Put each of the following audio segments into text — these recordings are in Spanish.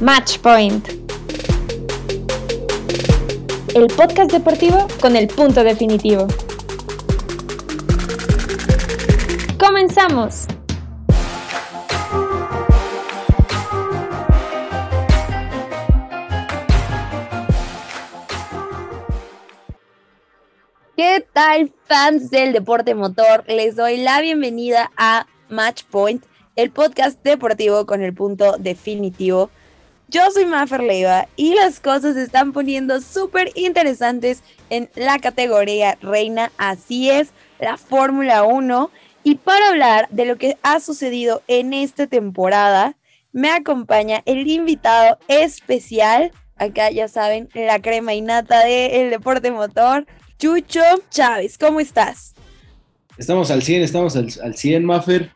Match Point. El podcast deportivo con el punto definitivo. ¡Comenzamos! ¿Qué tal fans del deporte motor? Les doy la bienvenida a Match Point, el podcast deportivo con el punto definitivo. Yo soy Mafer Leiva y las cosas se están poniendo súper interesantes en la categoría reina, así es, la Fórmula 1. Y para hablar de lo que ha sucedido en esta temporada, me acompaña el invitado especial, acá ya saben, la crema innata del deporte motor, Chucho Chávez, ¿cómo estás? Estamos al 100, estamos al, 100, Maffer.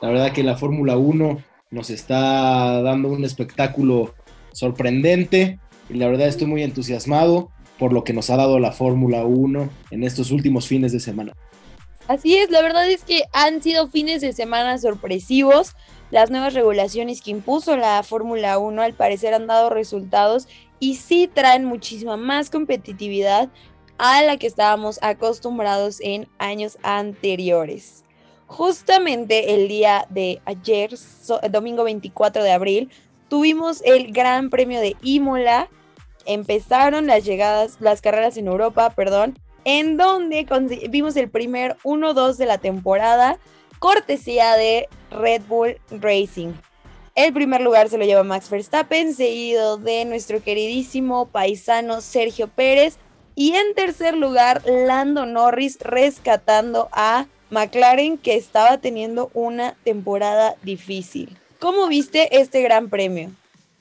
La verdad que la Fórmula 1 nos está dando un espectáculo sorprendente y la verdad estoy muy entusiasmado por lo que nos ha dado la Fórmula 1 en estos últimos fines de semana. Así es, la verdad es que han sido fines de semana sorpresivos. Las nuevas regulaciones que impuso la Fórmula 1 al parecer han dado resultados y sí traen muchísima más competitividad a la que estábamos acostumbrados en años anteriores. Justamente el día de ayer, domingo 24 de abril, tuvimos el Gran Premio de Imola. Empezaron las llegadas, las carreras en Europa, perdón, en donde vimos el primer 1-2 de la temporada, cortesía de Red Bull Racing. El primer lugar se lo lleva Max Verstappen, seguido de nuestro queridísimo paisano Sergio Pérez, y en tercer lugar, Lando Norris rescatando a McLaren que estaba teniendo una temporada difícil. ¿Cómo viste este gran premio?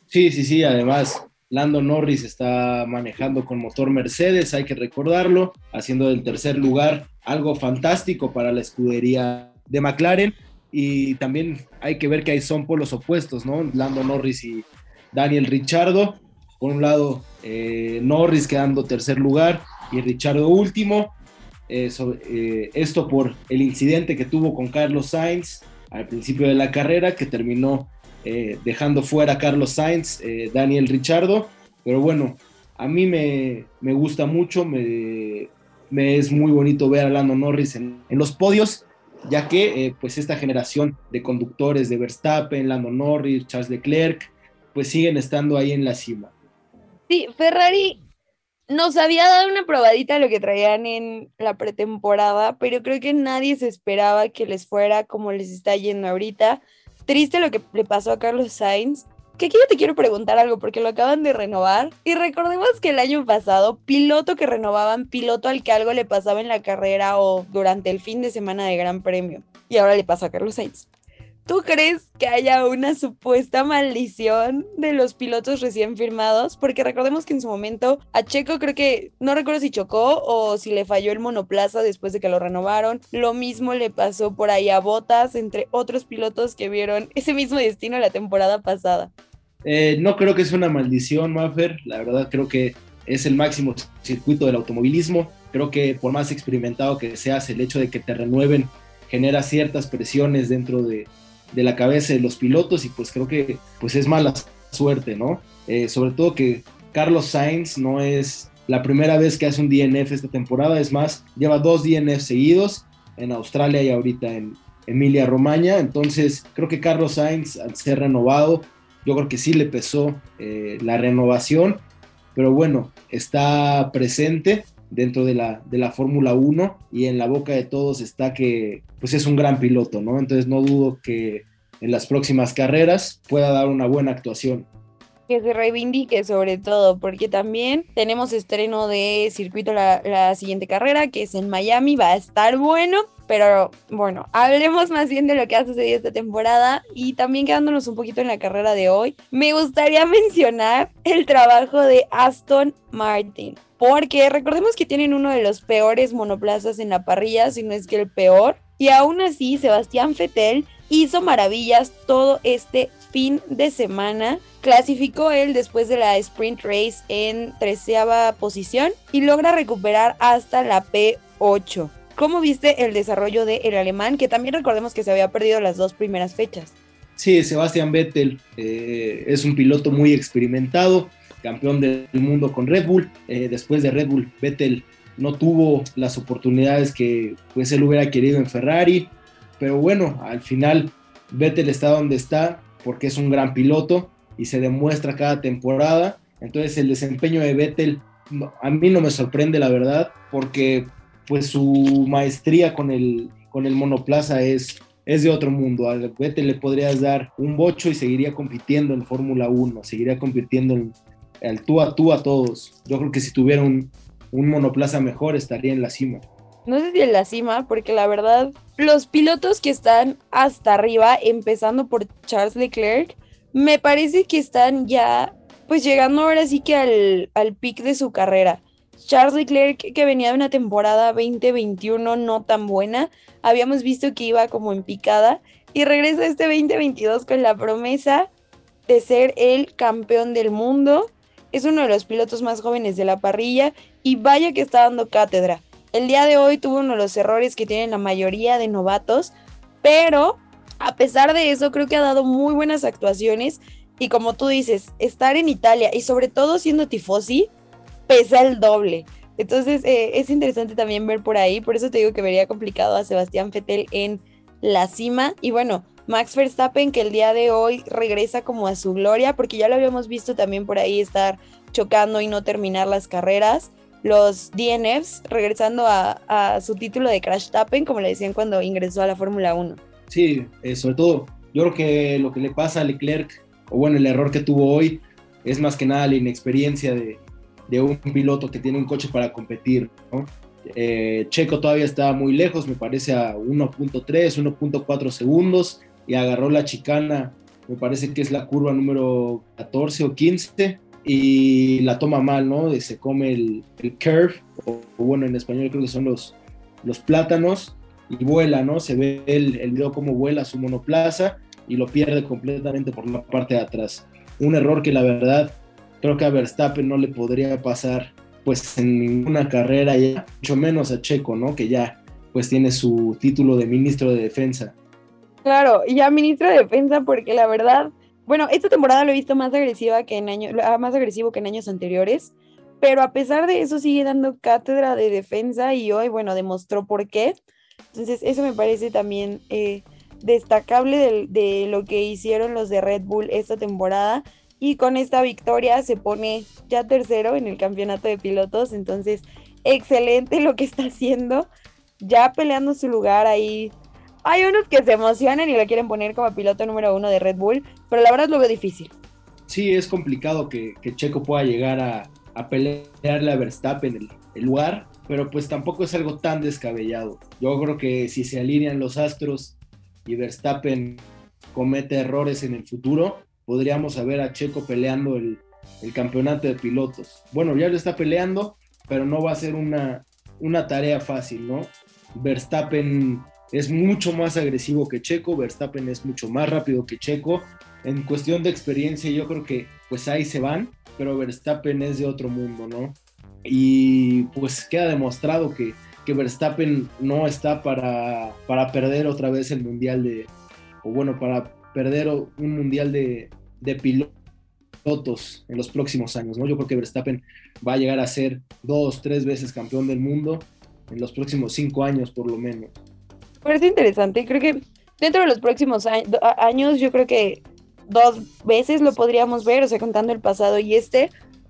Sí, sí, sí, además Lando Norris está manejando con motor Mercedes, hay que recordarlo, haciendo del tercer lugar algo fantástico para la escudería de McLaren. Y también hay que ver que ahí son polos opuestos, ¿no? Lando Norris y Daniel Richardo. Por un lado, eh, Norris quedando tercer lugar y Richardo último. Eh, eh, esto por el incidente que tuvo con Carlos Sainz al principio de la carrera, que terminó dejando fuera a Carlos Sainz, Daniel Richardo. Pero bueno, a mí me, gusta mucho, me, es muy bonito ver a Lando Norris en, en los podios, ya que pues esta generación de conductores de Verstappen, Lando Norris, Charles Leclerc, pues siguen estando ahí en la cima. Sí, Ferrari nos había dado una probadita lo que traían en la pretemporada, pero creo que nadie se esperaba que les fuera como les está yendo ahorita. Triste lo que le pasó a Carlos Sainz. Que aquí yo te quiero preguntar algo porque lo acaban de renovar. Y recordemos que el año pasado, piloto que renovaban, piloto al que algo le pasaba en la carrera o durante el fin de semana de Gran Premio. Y ahora le pasa a Carlos Sainz. ¿Tú crees que haya una supuesta maldición de los pilotos recién firmados? Porque recordemos que en su momento a Checo creo que, no recuerdo si chocó o si le falló el monoplaza después de que lo renovaron. Lo mismo le pasó por ahí a Botas, entre otros pilotos que vieron ese mismo destino la temporada pasada. Eh, no creo que sea una maldición, Maffer. La verdad creo que es el máximo circuito del automovilismo. Creo que por más experimentado que seas, el hecho de que te renueven genera ciertas presiones dentro de, de la cabeza de los pilotos y pues creo que pues es mala suerte, ¿no? Eh, sobre todo que Carlos Sainz no es la primera vez que hace un DNF esta temporada, es más, lleva dos DNF seguidos en Australia y ahorita en Emilia Romagna, entonces creo que Carlos Sainz al ser renovado, yo creo que sí le pesó eh, la renovación, pero bueno, está presente dentro de la, de la Fórmula 1 y en la boca de todos está que pues es un gran piloto, ¿no? Entonces no dudo que en las próximas carreras pueda dar una buena actuación. Que se reivindique sobre todo, porque también tenemos estreno de circuito la, la siguiente carrera, que es en Miami, va a estar bueno, pero bueno, hablemos más bien de lo que ha sucedido esta temporada y también quedándonos un poquito en la carrera de hoy, me gustaría mencionar el trabajo de Aston Martin. Porque recordemos que tienen uno de los peores monoplazas en la parrilla, si no es que el peor. Y aún así, Sebastián Fettel hizo maravillas todo este fin de semana. Clasificó él después de la sprint race en treceava posición y logra recuperar hasta la P8. ¿Cómo viste el desarrollo del el alemán? Que también recordemos que se había perdido las dos primeras fechas. Sí, Sebastián Vettel eh, es un piloto muy experimentado, campeón del mundo con Red Bull. Eh, después de Red Bull, Vettel no tuvo las oportunidades que pues él hubiera querido en Ferrari, pero bueno, al final Vettel está donde está porque es un gran piloto y se demuestra cada temporada. Entonces el desempeño de Vettel a mí no me sorprende la verdad porque pues su maestría con el, con el monoplaza es, es de otro mundo. A Vettel le podrías dar un bocho y seguiría compitiendo en Fórmula 1, seguiría compitiendo en el tú a tú a todos. Yo creo que si tuviera un, un monoplaza mejor estaría en la cima. No sé si en la cima, porque la verdad, los pilotos que están hasta arriba, empezando por Charles Leclerc, me parece que están ya, pues llegando ahora sí que al, al pic de su carrera. Charles Leclerc, que venía de una temporada 2021 no tan buena, habíamos visto que iba como en picada y regresa este 2022 con la promesa de ser el campeón del mundo. Es uno de los pilotos más jóvenes de la parrilla y vaya que está dando cátedra. El día de hoy tuvo uno de los errores que tienen la mayoría de novatos, pero a pesar de eso creo que ha dado muy buenas actuaciones y como tú dices, estar en Italia y sobre todo siendo tifosi, pesa el doble. Entonces eh, es interesante también ver por ahí, por eso te digo que vería complicado a Sebastián Fettel en la cima. Y bueno, Max Verstappen que el día de hoy regresa como a su gloria, porque ya lo habíamos visto también por ahí estar chocando y no terminar las carreras. Los DNFs regresando a, su título de Crash Tappen, como le decían cuando ingresó a la Fórmula 1. Sí, eh, sobre todo, yo creo que lo que le pasa a Leclerc, o bueno, el error que tuvo hoy, es más que nada la inexperiencia de, de un piloto que tiene un coche para competir. Eh, Checo todavía estaba muy lejos, me parece a 1.3, 1.4 segundos y agarró la chicana, me parece que es la curva número 14 o 15 y la toma mal, ¿no? Se come el, curve, o, bueno, en español creo que son los, plátanos y vuela, ¿no? Se ve el, el video cómo vuela su monoplaza y lo pierde completamente por la parte de atrás. Un error que la verdad creo que a Verstappen no le podría pasar pues en ninguna carrera ya, mucho menos a Checo, ¿no? Que ya pues tiene su título de ministro de defensa. Claro, ya ministro de defensa porque la verdad, bueno, esta temporada lo he visto más agresiva que en años, ah, más agresivo que en años anteriores, pero a pesar de eso sigue dando cátedra de defensa y hoy, bueno, demostró por qué. Entonces, eso me parece también eh, destacable de, de lo que hicieron los de Red Bull esta temporada y con esta victoria se pone ya tercero en el campeonato de pilotos, entonces excelente lo que está haciendo, ya peleando su lugar ahí. Hay unos que se emocionan y lo quieren poner como piloto número uno de Red Bull, pero la verdad lo veo difícil. Sí, es complicado que, Checo pueda llegar a, a pelearle a Verstappen el, el lugar, pero pues tampoco es algo tan descabellado. Yo creo que si se alinean los astros y Verstappen comete errores en el futuro, podríamos ver a Checo peleando el, campeonato de pilotos. Bueno, ya lo está peleando, pero no va a ser una, una tarea fácil, ¿no? Verstappen es mucho más agresivo que Checo, Verstappen es mucho más rápido que Checo. En cuestión de experiencia, yo creo que pues ahí se van, pero Verstappen es de otro mundo, ¿no? Y pues queda demostrado que, que Verstappen no está para, para perder otra vez el mundial de, o bueno, para perder un mundial de, pilotos en los próximos años. ¿no? Yo creo que Verstappen va a llegar a ser dos, tres veces campeón del mundo en los próximos cinco años por lo menos. Parece interesante, creo que dentro de los próximos años yo creo que dos veces lo podríamos ver, o sea, contando el pasado y este,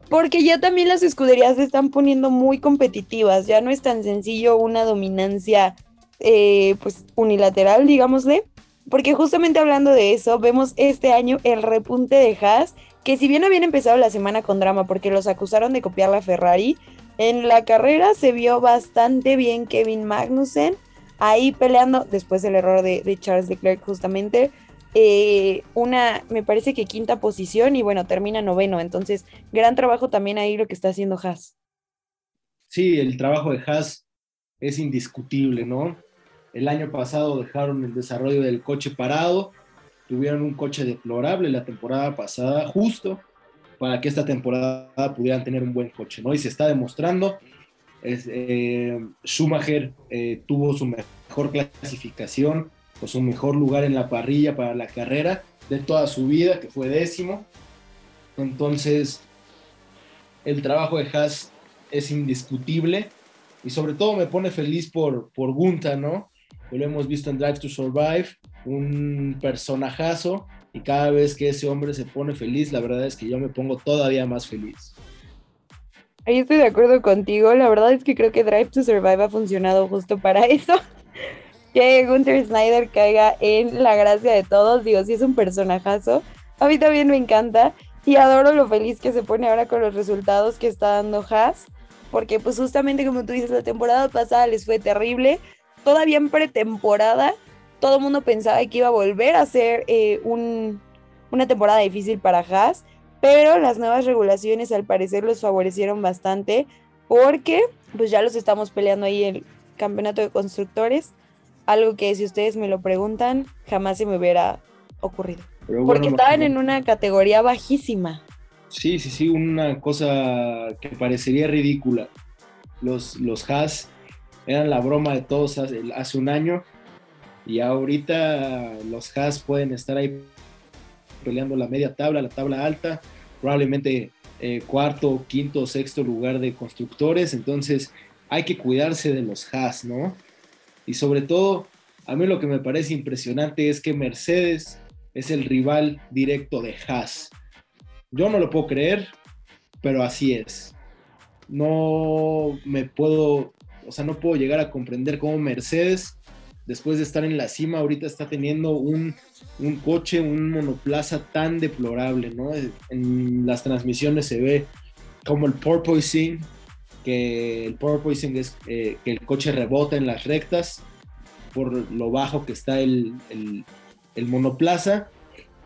porque ya también las escuderías se están poniendo muy competitivas, ya no es tan sencillo una dominancia eh, pues unilateral, digámosle, porque justamente hablando de eso, vemos este año el repunte de Haas, que si bien habían empezado la semana con drama porque los acusaron de copiar la Ferrari, en la carrera se vio bastante bien Kevin Magnussen ahí peleando después del error de, Charles Leclerc justamente. Eh, una, me parece que quinta posición y bueno, termina noveno. Entonces, gran trabajo también ahí lo que está haciendo Haas. Sí, el trabajo de Haas es indiscutible, ¿no? El año pasado dejaron el desarrollo del coche parado, tuvieron un coche deplorable la temporada pasada, justo para que esta temporada pudieran tener un buen coche, ¿no? Y se está demostrando. Es, eh, Schumacher eh, tuvo su mejor clasificación pues, su mejor lugar en la parrilla para la carrera de toda su vida, que fue décimo. Entonces, el trabajo de Haas es indiscutible y sobre todo me pone feliz por, por Gunta, ¿no? lo hemos visto en Drive to Survive, un personajazo y cada vez que ese hombre se pone feliz, la verdad es que yo me pongo todavía más feliz. Ahí estoy de acuerdo contigo, la verdad es que creo que Drive to Survive ha funcionado justo para eso. que Gunther Snyder caiga en la gracia de todos, digo, sí es un personajazo. A mí también me encanta. Y adoro lo feliz que se pone ahora con los resultados que está dando Haas, porque pues justamente como tú dices, la temporada pasada les fue terrible, todavía en pretemporada, todo el mundo pensaba que iba a volver a ser eh, una temporada difícil para Haas, pero las nuevas regulaciones al parecer los favorecieron bastante porque pues ya los estamos peleando ahí el campeonato de constructores, algo que si ustedes me lo preguntan jamás se me hubiera ocurrido. porque estaban en una categoría bajísima. Sí, sí, sí, una cosa que parecería ridícula. Los, los Haas eran la broma de todos hace, un año y ahorita los Haas pueden estar ahí peleando la media tabla, la tabla alta, probablemente eh, cuarto, quinto, sexto lugar de constructores, entonces hay que cuidarse de los Haas, ¿no? Y sobre todo, a mí lo que me parece impresionante es que Mercedes es el rival directo de Haas. Yo no lo puedo creer, pero así es. No me puedo o sea, no puedo llegar a comprender cómo Mercedes, después de estar en la cima, ahorita está teniendo un, coche, un monoplaza tan deplorable, ¿no? En las transmisiones se ve como el porpoising, que el porpoising es eh, que el coche rebota en las rectas por lo bajo que está el, el monoplaza.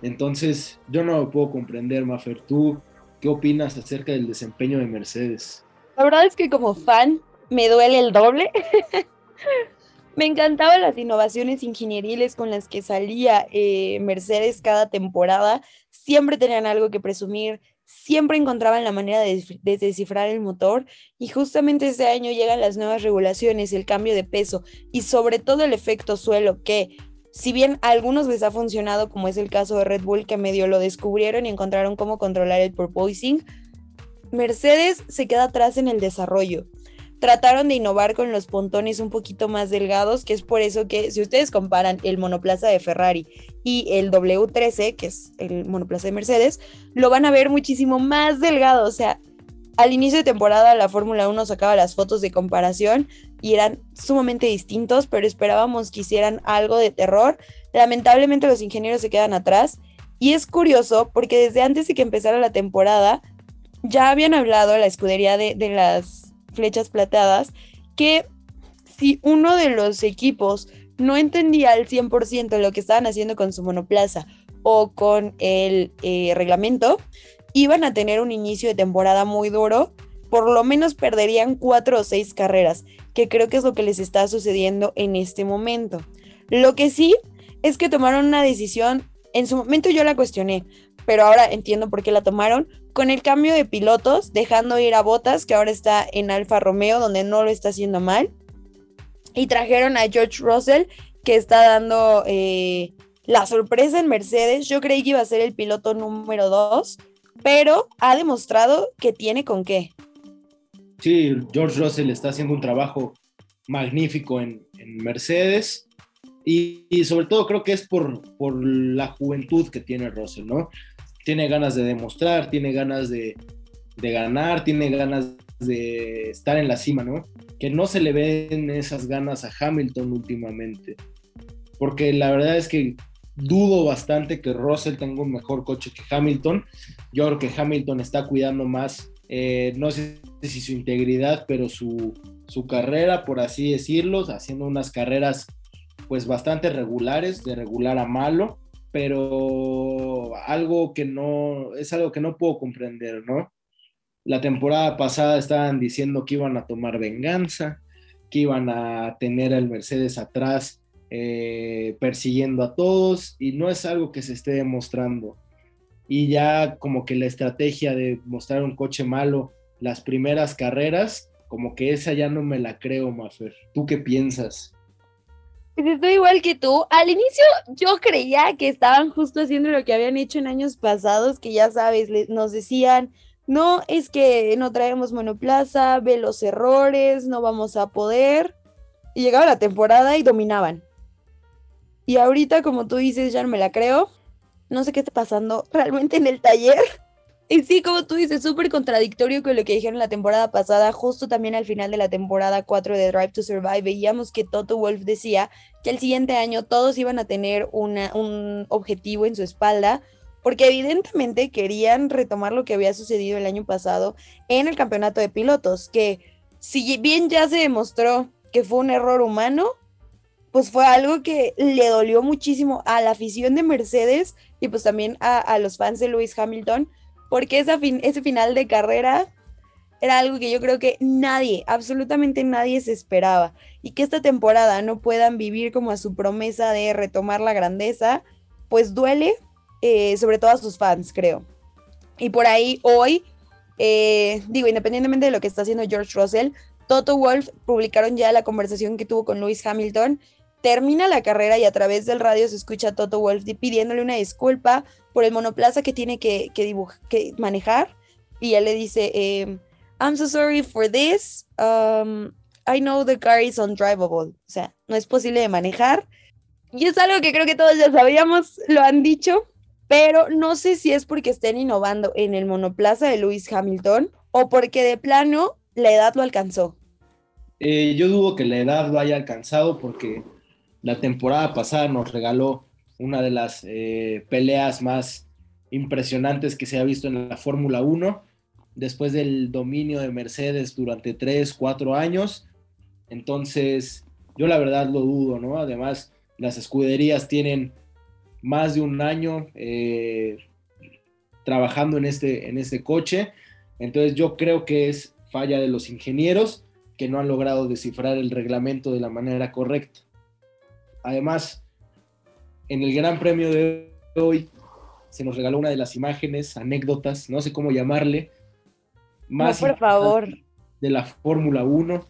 Entonces, yo no lo puedo comprender, Mafer. ¿Tú qué opinas acerca del desempeño de Mercedes? La verdad es que como fan me duele el doble. me encantaban las innovaciones ingenieriles con las que salía eh, Mercedes cada temporada. Siempre tenían algo que presumir, siempre encontraban la manera de, de, descifrar el motor y justamente ese año llegan las nuevas regulaciones, el cambio de peso y sobre todo el efecto suelo que si bien a algunos les ha funcionado como es el caso de Red Bull que medio lo descubrieron y encontraron cómo controlar el porpoising, Mercedes se queda atrás en el desarrollo trataron de innovar con los pontones un poquito más delgados, que es por eso que si ustedes comparan el monoplaza de Ferrari y el W13, que es el monoplaza de Mercedes, lo van a ver muchísimo más delgado. O sea, al inicio de temporada la Fórmula 1 sacaba las fotos de comparación y eran sumamente distintos, pero esperábamos que hicieran algo de terror. Lamentablemente los ingenieros se quedan atrás. Y es curioso porque desde antes de que empezara la temporada, ya habían hablado la escudería de, de las flechas plateadas, que si uno de los equipos no entendía al 100% lo que estaban haciendo con su monoplaza o con el eh, reglamento, iban a tener un inicio de temporada muy duro, por lo menos perderían cuatro o seis carreras, que creo que es lo que les está sucediendo en este momento. Lo que sí es que tomaron una decisión, en su momento yo la cuestioné, pero ahora entiendo por qué la tomaron, con el cambio de pilotos, dejando ir a Botas, que ahora está en Alfa Romeo, donde no lo está haciendo mal. Y trajeron a George Russell, que está dando eh, la sorpresa en Mercedes. Yo creí que iba a ser el piloto número 2, pero ha demostrado que tiene con qué. Sí, George Russell está haciendo un trabajo magnífico en, Mercedes. Y, y, sobre todo creo que es por, por la juventud que tiene Russell, ¿no? Tiene ganas de demostrar, tiene ganas de, ganar, tiene ganas de estar en la cima, ¿no? Que no se le ven esas ganas a Hamilton últimamente. Porque la verdad es que dudo bastante que Russell tenga un mejor coche que Hamilton. Yo creo que Hamilton está cuidando más, eh, no sé si su integridad, pero su, su carrera, por así decirlo, haciendo unas carreras pues bastante regulares, de regular a malo pero algo que no, es algo que no puedo comprender, ¿no? La temporada pasada estaban diciendo que iban a tomar venganza, que iban a tener al Mercedes atrás eh, persiguiendo a todos y no es algo que se esté demostrando. Y ya como que la estrategia de mostrar un coche malo las primeras carreras, como que esa ya no me la creo, Mafer. ¿Tú qué piensas? Estoy igual que tú. Al inicio yo creía que estaban justo haciendo lo que habían hecho en años pasados, que ya sabes, nos decían, no, es que no traemos monoplaza, ve los errores, no vamos a poder. Y llegaba la temporada y dominaban. Y ahorita, como tú dices, ya no me la creo. No sé qué está pasando realmente en el taller. Y sí, como tú dices, súper contradictorio con lo que dijeron la temporada pasada. Justo también al final de la temporada 4 de Drive to Survive, veíamos que Toto Wolf decía que el siguiente año todos iban a tener una, un objetivo en su espalda, porque evidentemente querían retomar lo que había sucedido el año pasado en el campeonato de pilotos, que si bien ya se demostró que fue un error humano, pues fue algo que le dolió muchísimo a la afición de Mercedes y pues también a, a los fans de Lewis Hamilton porque esa ese final de carrera era algo que yo creo que nadie, absolutamente nadie se esperaba. Y que esta temporada no puedan vivir como a su promesa de retomar la grandeza, pues duele, eh, sobre todo a sus fans, creo. Y por ahí hoy, eh, digo, independientemente de lo que está haciendo George Russell, Toto Wolf publicaron ya la conversación que tuvo con Lewis Hamilton termina la carrera y a través del radio se escucha Toto Wolf pidiéndole una disculpa por el monoplaza que tiene que, que, manejar. Y él le dice, em, I'm so sorry for this. Um, I know the car is undrivable. O sea, no es posible de manejar. Y es algo que creo que todos ya sabíamos, lo han dicho, pero no sé si es porque estén innovando en el monoplaza de Lewis Hamilton o porque de plano la edad lo alcanzó. Eh, yo dudo que la edad lo haya alcanzado porque la temporada pasada nos regaló una de las eh, peleas más impresionantes que se ha visto en la Fórmula 1, después del dominio de Mercedes durante 3, 4 años. Entonces, yo la verdad lo dudo, ¿no? Además, las escuderías tienen más de un año eh, trabajando en este, en este coche. Entonces, yo creo que es falla de los ingenieros que no han logrado descifrar el reglamento de la manera correcta. Además, en el Gran Premio de hoy se nos regaló una de las imágenes, anécdotas, no sé cómo llamarle, más por favor. de la Fórmula 1,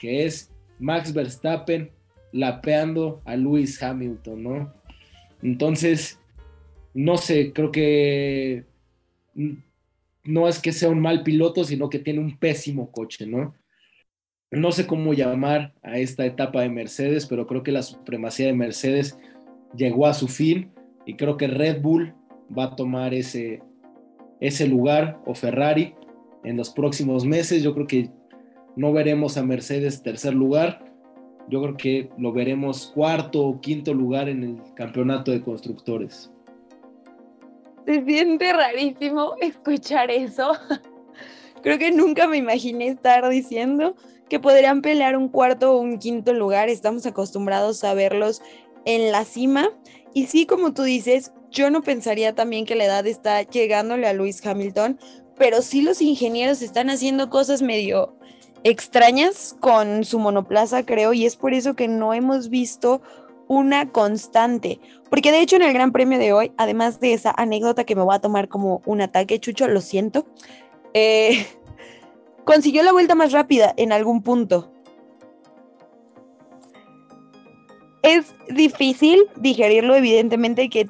que es Max Verstappen lapeando a Lewis Hamilton, ¿no? Entonces, no sé, creo que no es que sea un mal piloto, sino que tiene un pésimo coche, ¿no? No sé cómo llamar a esta etapa de Mercedes, pero creo que la supremacía de Mercedes llegó a su fin y creo que Red Bull va a tomar ese, ese lugar o Ferrari en los próximos meses. Yo creo que no veremos a Mercedes tercer lugar. Yo creo que lo veremos cuarto o quinto lugar en el campeonato de constructores. Se siente rarísimo escuchar eso. Creo que nunca me imaginé estar diciendo que podrían pelear un cuarto o un quinto lugar. Estamos acostumbrados a verlos en la cima. Y sí, como tú dices, yo no pensaría también que la edad está llegándole a Lewis Hamilton, pero sí los ingenieros están haciendo cosas medio extrañas con su monoplaza, creo, y es por eso que no hemos visto una constante. Porque de hecho en el Gran Premio de hoy, además de esa anécdota que me voy a tomar como un ataque, Chucho, lo siento, eh, consiguió la vuelta más rápida en algún punto. Es difícil digerirlo, evidentemente, que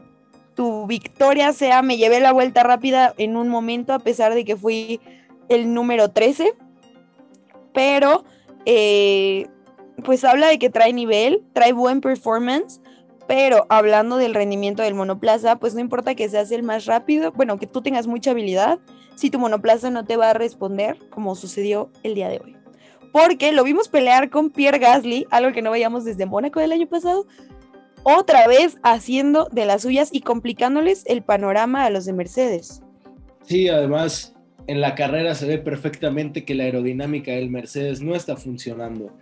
tu victoria sea me llevé la vuelta rápida en un momento, a pesar de que fui el número 13. Pero, eh, pues habla de que trae nivel, trae buen performance. Pero hablando del rendimiento del monoplaza, pues no importa que seas el más rápido, bueno, que tú tengas mucha habilidad, si tu monoplaza no te va a responder, como sucedió el día de hoy. Porque lo vimos pelear con Pierre Gasly, algo que no veíamos desde Mónaco del año pasado, otra vez haciendo de las suyas y complicándoles el panorama a los de Mercedes. Sí, además en la carrera se ve perfectamente que la aerodinámica del Mercedes no está funcionando.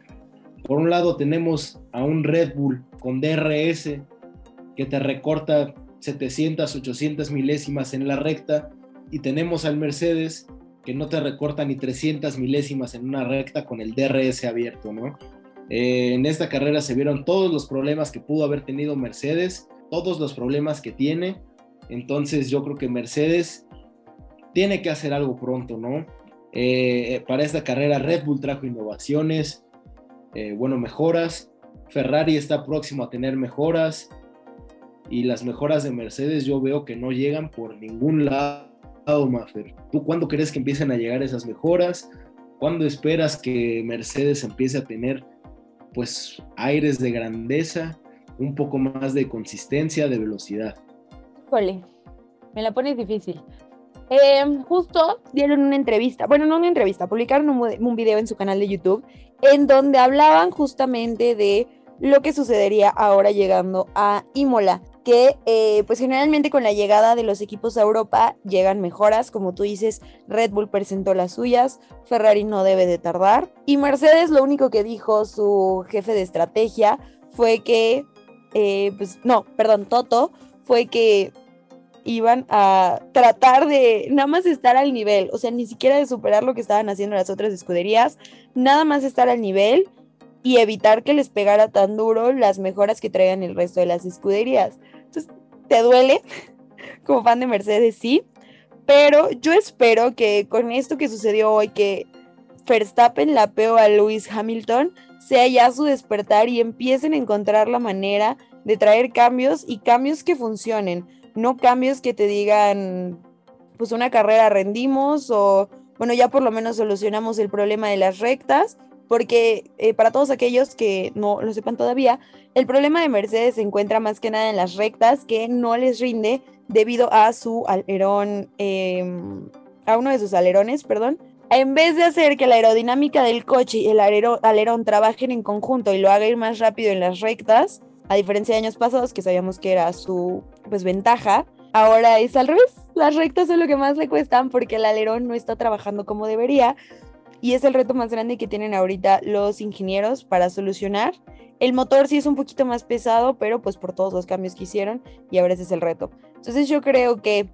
Por un lado tenemos a un Red Bull con DRS que te recorta 700, 800 milésimas en la recta y tenemos al Mercedes que no te recorta ni 300 milésimas en una recta con el DRS abierto, ¿no? Eh, en esta carrera se vieron todos los problemas que pudo haber tenido Mercedes, todos los problemas que tiene, entonces yo creo que Mercedes tiene que hacer algo pronto, ¿no? Eh, para esta carrera Red Bull trajo innovaciones, eh, bueno, mejoras, Ferrari está próximo a tener mejoras y las mejoras de Mercedes yo veo que no llegan por ningún lado, Maffer. ¿Tú cuándo crees que empiecen a llegar esas mejoras? ¿Cuándo esperas que Mercedes empiece a tener pues aires de grandeza, un poco más de consistencia, de velocidad? Híjole, me la pones difícil. Eh, justo dieron una entrevista, bueno, no una entrevista, publicaron un, un, video en su canal de YouTube en donde hablaban justamente de lo que sucedería ahora llegando a Imola, que eh, pues generalmente con la llegada de los equipos a Europa llegan mejoras, como tú dices, Red Bull presentó las suyas, Ferrari no debe de tardar, y Mercedes lo único que dijo su jefe de estrategia fue que, eh, pues no, perdón, Toto, fue que iban a tratar de nada más estar al nivel, o sea, ni siquiera de superar lo que estaban haciendo las otras escuderías, nada más estar al nivel y evitar que les pegara tan duro las mejoras que traigan el resto de las escuderías. Entonces, ¿te duele? Como fan de Mercedes, sí, pero yo espero que con esto que sucedió hoy, que Verstappen la peó a Lewis Hamilton, sea ya su despertar y empiecen a encontrar la manera de traer cambios y cambios que funcionen no cambios que te digan, pues una carrera rendimos o, bueno, ya por lo menos solucionamos el problema de las rectas, porque eh, para todos aquellos que no lo sepan todavía, el problema de Mercedes se encuentra más que nada en las rectas que no les rinde debido a su alerón, em, a uno de sus alerones, perdón. En vez de hacer que la aerodinámica del coche y el alerón trabajen en conjunto y lo haga ir más rápido en las rectas, a diferencia de años pasados que sabíamos que era su pues ventaja, ahora es al revés. Las rectas son lo que más le cuestan porque el alerón no está trabajando como debería y es el reto más grande que tienen ahorita los ingenieros para solucionar. El motor sí es un poquito más pesado, pero pues por todos los cambios que hicieron y ahora ese es el reto. Entonces yo creo que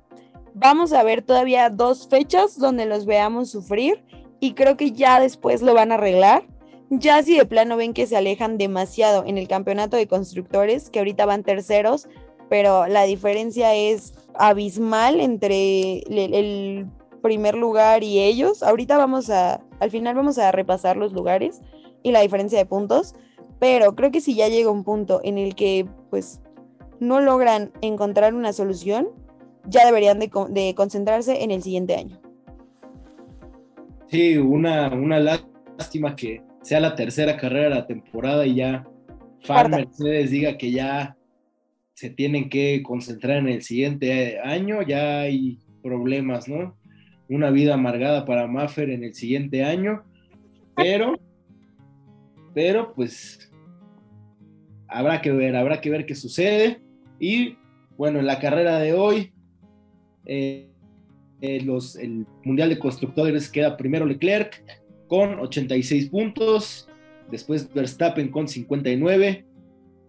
vamos a ver todavía dos fechas donde los veamos sufrir y creo que ya después lo van a arreglar ya si de plano ven que se alejan demasiado en el campeonato de constructores, que ahorita van terceros, pero la diferencia es abismal entre el, primer lugar y ellos. Ahorita vamos a, al final vamos a repasar los lugares y la diferencia de puntos, pero creo que si ya llega un punto en el que pues no logran encontrar una solución, ya deberían de, de concentrarse en el siguiente año. Sí, una, una lástima que sea la tercera carrera de la temporada y ya Fan Mercedes diga que ya se tienen que concentrar en el siguiente año, ya hay problemas, ¿no? Una vida amargada para Maffer en el siguiente año, pero, pero pues habrá que ver, habrá que ver qué sucede. Y bueno, en la carrera de hoy, eh, eh, los, el Mundial de Constructores queda primero Leclerc, con 86 puntos, después Verstappen con 59,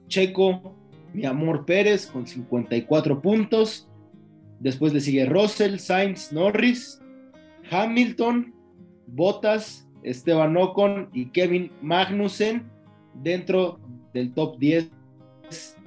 Checo, mi amor Pérez con 54 puntos, después le sigue Russell, Sainz, Norris, Hamilton, Bottas, Esteban Ocon y Kevin Magnussen dentro del top 10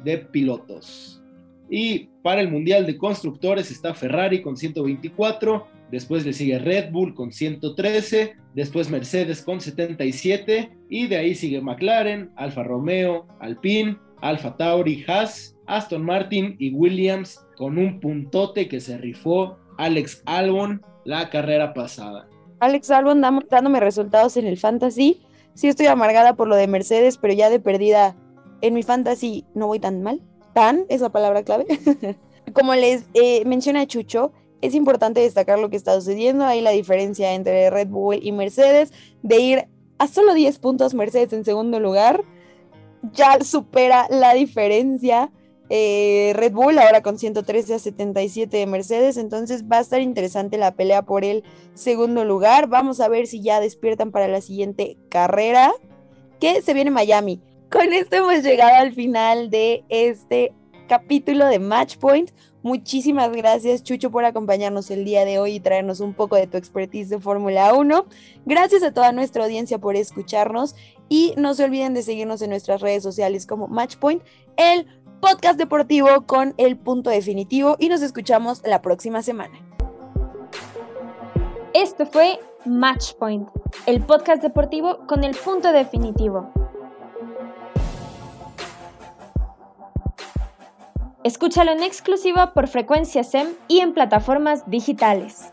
de pilotos. Y para el Mundial de Constructores está Ferrari con 124, después le sigue Red Bull con 113, después Mercedes con 77 y de ahí sigue McLaren, Alfa Romeo, Alpine, Alfa Tauri, Haas, Aston Martin y Williams con un puntote que se rifó Alex Albon la carrera pasada. Alex Albon dándome resultados en el fantasy. Sí estoy amargada por lo de Mercedes, pero ya de perdida en mi fantasy no voy tan mal. Tan, esa palabra clave. Como les eh, menciona Chucho, es importante destacar lo que está sucediendo. Ahí la diferencia entre Red Bull y Mercedes, de ir a solo 10 puntos Mercedes en segundo lugar, ya supera la diferencia. Eh, Red Bull ahora con 113 a 77 de Mercedes, entonces va a estar interesante la pelea por el segundo lugar. Vamos a ver si ya despiertan para la siguiente carrera, que se viene Miami. Con esto hemos llegado al final de este capítulo de Match Point. Muchísimas gracias, Chucho, por acompañarnos el día de hoy y traernos un poco de tu expertise de Fórmula 1. Gracias a toda nuestra audiencia por escucharnos y no se olviden de seguirnos en nuestras redes sociales como Matchpoint, el podcast deportivo con el punto definitivo y nos escuchamos la próxima semana. Esto fue Matchpoint, el podcast deportivo con el punto definitivo. Escúchalo en exclusiva por frecuencia SEM y en plataformas digitales.